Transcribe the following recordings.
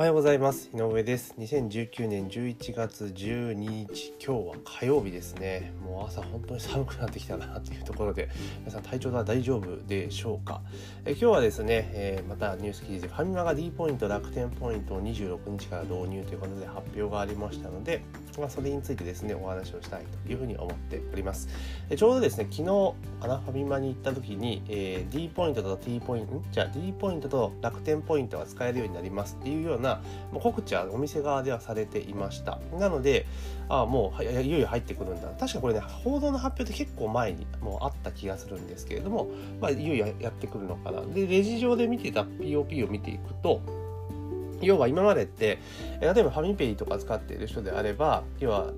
おはようございます。井上です。2019年11月12日今日は火曜日ですね。もう朝本当に寒くなってきたなっていうところで皆さん体調は大丈夫でしょうか？え今日はですね、えー、またニュース記事でファミマが D ポイント楽天ポイントを26日から導入ということで発表がありましたので、まあ、それについてですねお話をしたいというふうに思っております。えちょうどですね昨日かなファミマに行った時に、えー、D ポイントと T ポイントじゃあ D ポイントと楽天ポイントが使えるようになりますっていうような告知はお店側ではされていました。なのでああもういよいよ入ってくるんだ。確かこれね報道の発表って結構前にもうあった気がするんですけれども、まあ、いよいよやってくるのかな。でレジ上で見てた POP を見ていくと要は今までって例えばファミペイとか使っている人であれば要は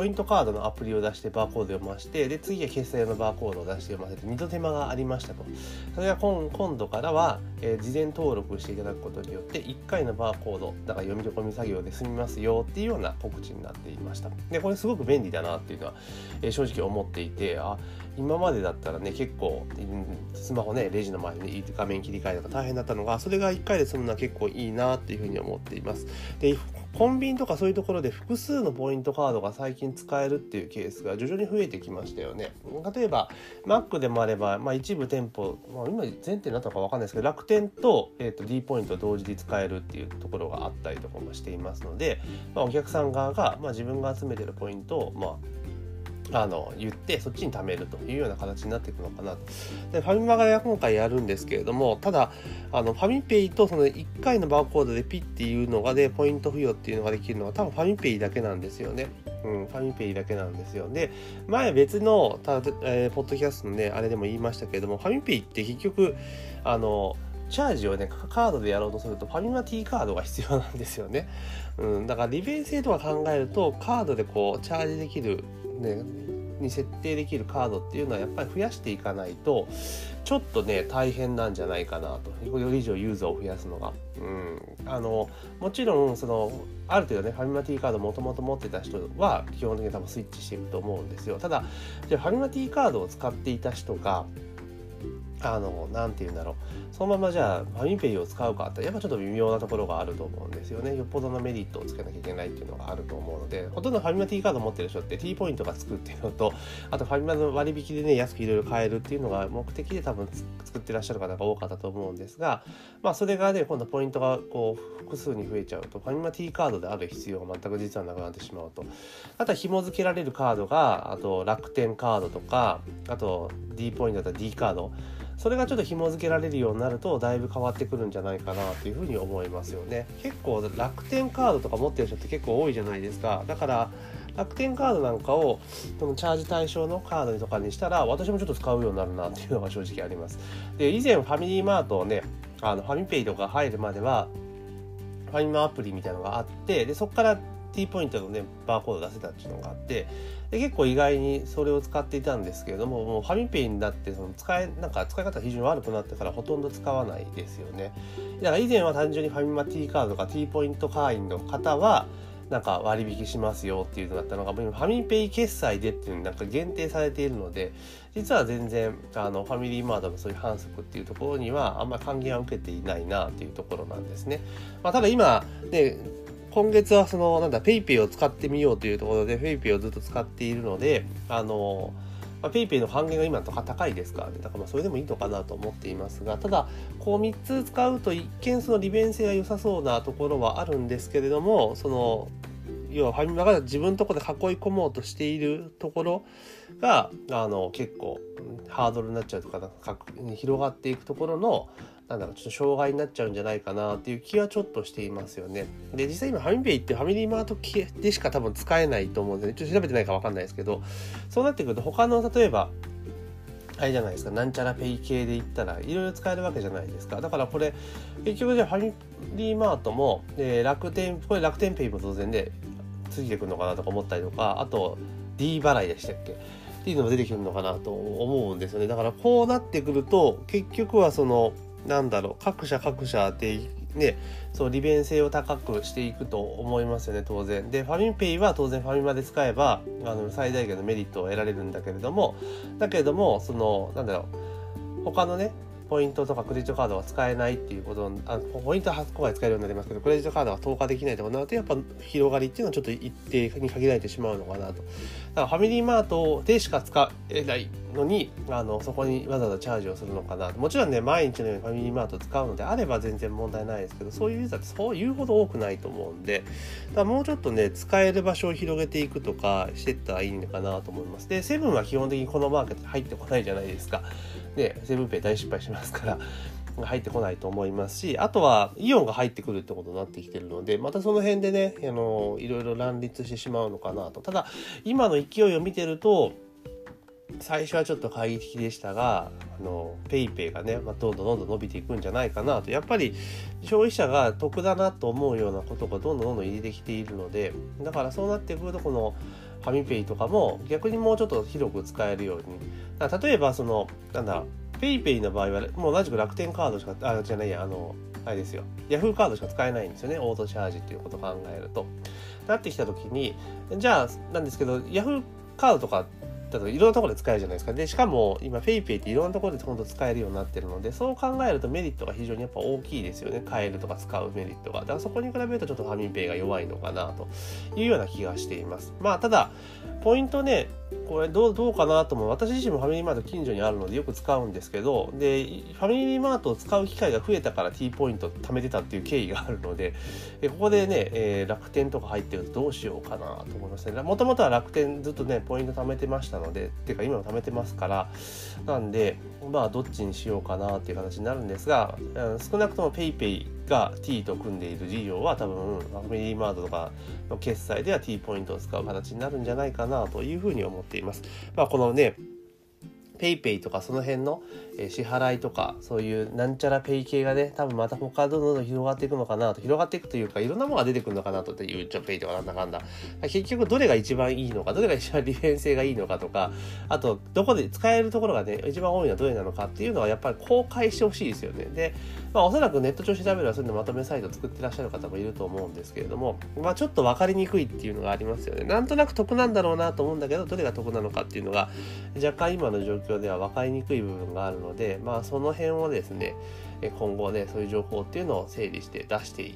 ポイントカードのアプリを出してバーコード読ましてで次は決済のバーコードを出して読ませて二度手間がありましたと。それが今度からは、えー、事前登録していただくことによって1回のバーコードだから読み込み作業で済みますよっていうような告知になっていました。でこれすごく便利だなっていうのは、えー、正直思っていてあ今までだったらね結構スマホねレジの前に、ね、画面切り替えとか大変だったのがそれが1回で済むのは結構いいなっていうふうに思っています。でコンビニとかそういうところで複数のポイントカードが最近使えるっていうケースが徐々に増えてきましたよね。例えば Mac でもあれば、まあ、一部店舗、まあ、今前提になったのか分かんないですけど楽天と,、えーと、D ポイント同時に使えるっていうところがあったりとかもしていますので、まあ、お客さん側が、まあ、自分が集めてるポイントを、まああの言ってそっちに貯めるというような形になっていくのかなと。でファミマが今回やるんですけれどもただあのファミペイとその1回のバーコードでピッていうのがでポイント付与っていうのができるのは多分ファミペイだけなんですよね。うん、ファミペイだけなんですよ。で、前別の、たえー、ポッドキャストのね、あれでも言いましたけれども、ファミペイって結局、あの、チャージをね、カードでやろうとすると、ファミマ T カードが必要なんですよね。うん、だから利便性とか考えると、カードでこう、チャージできる、ね、に設定できるカードっていうのはやっぱり増やしていかないとちょっとね大変なんじゃないかなと。より以上ユーザーを増やすのが、うん、あのもちろんそのある程度ねファミマ T カードもともと持ってた人は基本的に多分スイッチしていくと思うんですよ。ただじゃファミマ T カードを使っていた人があの、なんて言うんだろう。そのままじゃあ、ファミペイを使うかって、やっぱちょっと微妙なところがあると思うんですよね。よっぽどのメリットをつけなきゃいけないっていうのがあると思うので、ほとんどファミマ T カード持ってる人って T ポイントがつくっていうのと、あとファミマの割引でね、安くいろいろ買えるっていうのが目的で多分作ってらっしゃる方が多かったと思うんですが、まあそれがね、今度ポイントがこう複数に増えちゃうと、ファミマ T カードである必要が全く実はなくなってしまうと。あとは紐付けられるカードが、あと楽天カードとか、あと D ポイントだったら D カード、それがちょっと紐付けられるようになるとだいぶ変わってくるんじゃないかなというふうに思いますよね。結構楽天カードとか持ってる人って結構多いじゃないですか。だから楽天カードなんかをそのチャージ対象のカードとかにしたら私もちょっと使うようになるなっていうのが正直あります。で以前ファミリーマートをねあのファミペイとか入るまではファミマアプリみたいなのがあってでそこから T ポイントのねバーコード出せたっていうのがあってで結構意外にそれを使っていたんですけれどももうファミペイになってその使えなんか使い方が非常に悪くなってからほとんど使わないですよねだから以前は単純にファミマ T カードとか T ポイント会員の方はなんか割引しますよっていうのだったのが、ファミペイ決済でっていうのなんか限定されているので、実は全然、あの、ファミリーマートのそういう反則っていうところには、あんまり還元は受けていないなっていうところなんですね。まあ、ただ今、ね、今月はその、なんだ、PayPay を使ってみようというところで、PayPay をずっと使っているので、あの、まあ、PayPay の還元が今とか高いですからね。だからまあそれでもいいのかなと思っていますが、ただ、こう3つ使うと一見その利便性が良さそうなところはあるんですけれども、その、要はファミマが自分のところで囲い込もうとしているところが、あの、結構ハードルになっちゃうとか、広がっていくところの、なんだろう、ちょっと障害になっちゃうんじゃないかなっていう気はちょっとしていますよね。で、実際今ファミペイってファミリーマートでしか多分使えないと思うんで、ね、ちょっと調べてないかわかんないですけど、そうなってくると他の例えば、あれじゃないですか、なんちゃらペイ系で言ったらいろいろ使えるわけじゃないですか。だからこれ、結局じゃあファミリーマートも、え楽天、これ楽天ペイも当然で、ついてくるのかなとか思ったりとか、あと D 払いでしたっけ？っていうのも出てくるのかなと思うんですよね。だからこうなってくると、結局はその、なんだろう各社各社でねそう利便性を高くしていくと思いますよね当然。でファミペイは当然ファミマで使えばあの最大限のメリットを得られるんだけれどもだけれどもそのなんだろう他のねポイントとかクレジットカードが使えないっていうことあポイントは今回使えるようになりますけどクレジットカードが投下できないとかなるとやっぱ広がりっていうのはちょっと一定に限られてしまうのかなと。だからファミリーマートでしか使えないのにあのそこにわざわざチャージをするのかな。もちろんね毎日のようにファミリーマート使うのであれば全然問題ないですけどそういうユーザーってそういうほど多くないと思うんでだからもうちょっとね使える場所を広げていくとかしていったらいいのかなと思います。でセブンは基本的にこのマーケットに入ってこないじゃないですか。でセブンペイ大失敗しますから。入ってこないと思いますしあとはイオンが入ってくるってことになってきてるのでまたその辺でねあのいろいろ乱立してしまうのかなと。ただ今の勢いを見てると最初はちょっと懐疑的でしたがあのペイペイがね、まあ、どんどんどんどん伸びていくんじゃないかなと。やっぱり消費者が得だなと思うようなことがどんどんどんどん入れてきているのでだからそうなってくるとこのファミペイとかも逆にもうちょっと広く使えるように。例えばそのなんだペイペイの場合はもう同じく楽天カードしかあじゃないやあのあれですよヤフーカードしか使えないんですよねオートチャージっていうことを考えるとなってきた時にじゃあなんですけどヤフーカードとかだといろんなところで使えるじゃないですか。で、しかも今 PayPay っていろんなところで本当使えるようになってるので、そう考えるとメリットが非常にやっぱ大きいですよね。買えるとか使うメリットが。だからそこに比べるとちょっとファミペイが弱いのかなというような気がしています。まあただ、ポイントね、これどうどうかなと思う。私自身もファミリーマート近所にあるのでよく使うんですけどでファミリーマートを使う機会が増えたから T ポイント貯めてたっていう経緯があるのでここでね、えー、楽天とか入ってるとどうしようかなと思いますね。もともとは楽天ずっとねポイント貯めてましたのでっていうか今も貯めてますからなんでまあどっちにしようかなっていう形になるんですが少なくとも PayPay が T と組んでいる事業は多分ファミリーマートとかの決済では T ポイントを使う形になるんじゃないかなというふうに思っています。まあ、このね PayPay とかその辺の支払いとかそういうなんちゃらペイ系がね多分また他どんどんどん広がっていくのかなと広がっていくというかいろんなものが出てくるのかなとっていうちょペイとかなんだかんだ。結局どれが一番いいのかどれが一番利便性がいいのかとかあとどこで使えるところがね一番多いのはどれなのかっていうのはやっぱり公開してほしいですよね。で、まあ、おそらくネット上調べればそういうのまとめサイト作ってらっしゃる方もいると思うんですけれどもまあちょっと分かりにくいっていうのがありますよね。なんとなく得なんだろうなと思うんだけどどれが得なのかっていうのが若干今の状況では分かりにくい部分があるのでまあその辺をですね今後ねそういう情報っていうのを整理して出して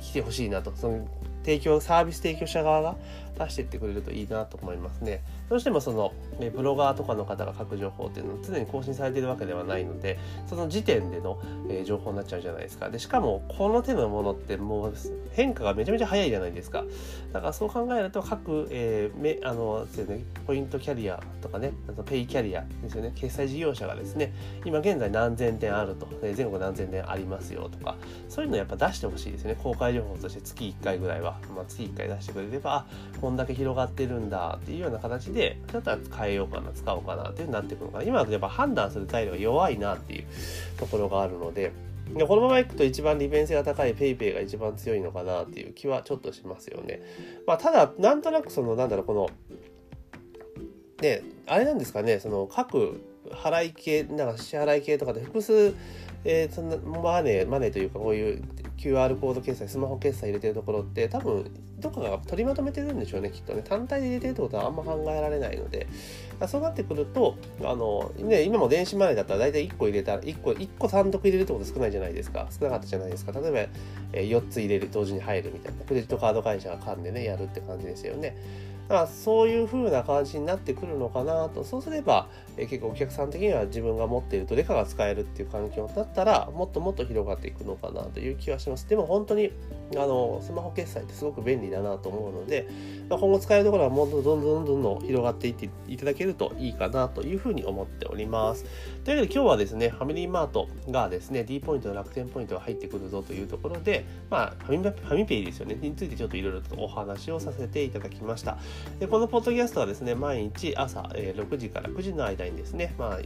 きてほしいなと。その提供サービス提供者側が出していってくれるといいなと思いますね。どうしてもそのブロガーとかの方が書く情報っていうのは常に更新されているわけではないのでその時点での情報になっちゃうじゃないですか。でしかもこの手のものってもう変化がめちゃめちゃ早いじゃないですか。だからそう考えると各、えー、めあのですね、ポイントキャリアとかねあとペイキャリアですよね決済事業者がですね今現在何千点あると全国何千点ありますよとかそういうのやっぱ出してほしいですね公開情報として月1回ぐらいは、まあ、月1回出してくれればこんだけ広がってるんだっていうような形でだったら変えようかな使おうかなっていうになってくるのかな今だとやっぱ判断する材料が弱いなっていうところがあるのででこのままいくと一番利便性が高い PayPay が一番強いのかなっていう気はちょっとしますよね。まあ、ただなんとなくそのなんだろうこのねあれなんですかねその各払い系なんか支払い系とかで複数えー、そんなマネーマネーというかこういう QR コード決済スマホ決済入れてるところって多分どっかが取りまとめてるんでしょうねきっとね。単体で入れてるってことはあんま考えられないので。そうなってくるとあの、ね、今も電子マネーだったら大体1個入れたら1個 ,1 個単独入れるってこと少ないじゃないですか。少なかったじゃないですか。例えば、え、4つ入れる同時に入るみたいな。クレジットカード会社が噛んでねやるって感じですよね。だからそういう風な感じになってくるのかなと。そうすれば、え結構お客さん的には自分が持っているどれかが使えるっていう環境だったらもっともっと広がっていくのかなという気はします。でも本当にあのスマホ決済ってすごく便利だなと思うので、ま、今後使えるところはもっとどんどんどんどん広がっていっていただけるといいかなというふうに思っております。というわけで今日はですねファミリーマートがですね D ポイントの楽天ポイントが入ってくるぞというところでまあファミファミペイですよね。についてちょっといろいろとお話をさせていただきました。でこのポッドキャストはですね毎日朝え6時から9時の間にですねまあ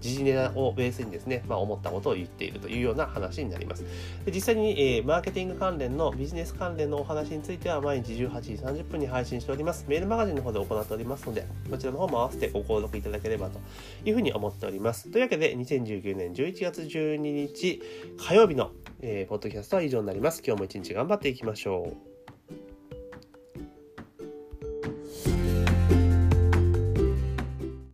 時事ネタをベースにですね、まあ、思ったことを言っているというような話になります。で実際に、えー、マーケティング関連のビジネス関連のお話については毎日18時30分に配信しております。メールマガジンの方で行っておりますので、こちらの方も合わせてご購読いただければというふうに思っております。というわけで、2019年11月12日火曜日の、えー、ポッドキャストは以上になります。今日も一日頑張っていきましょう。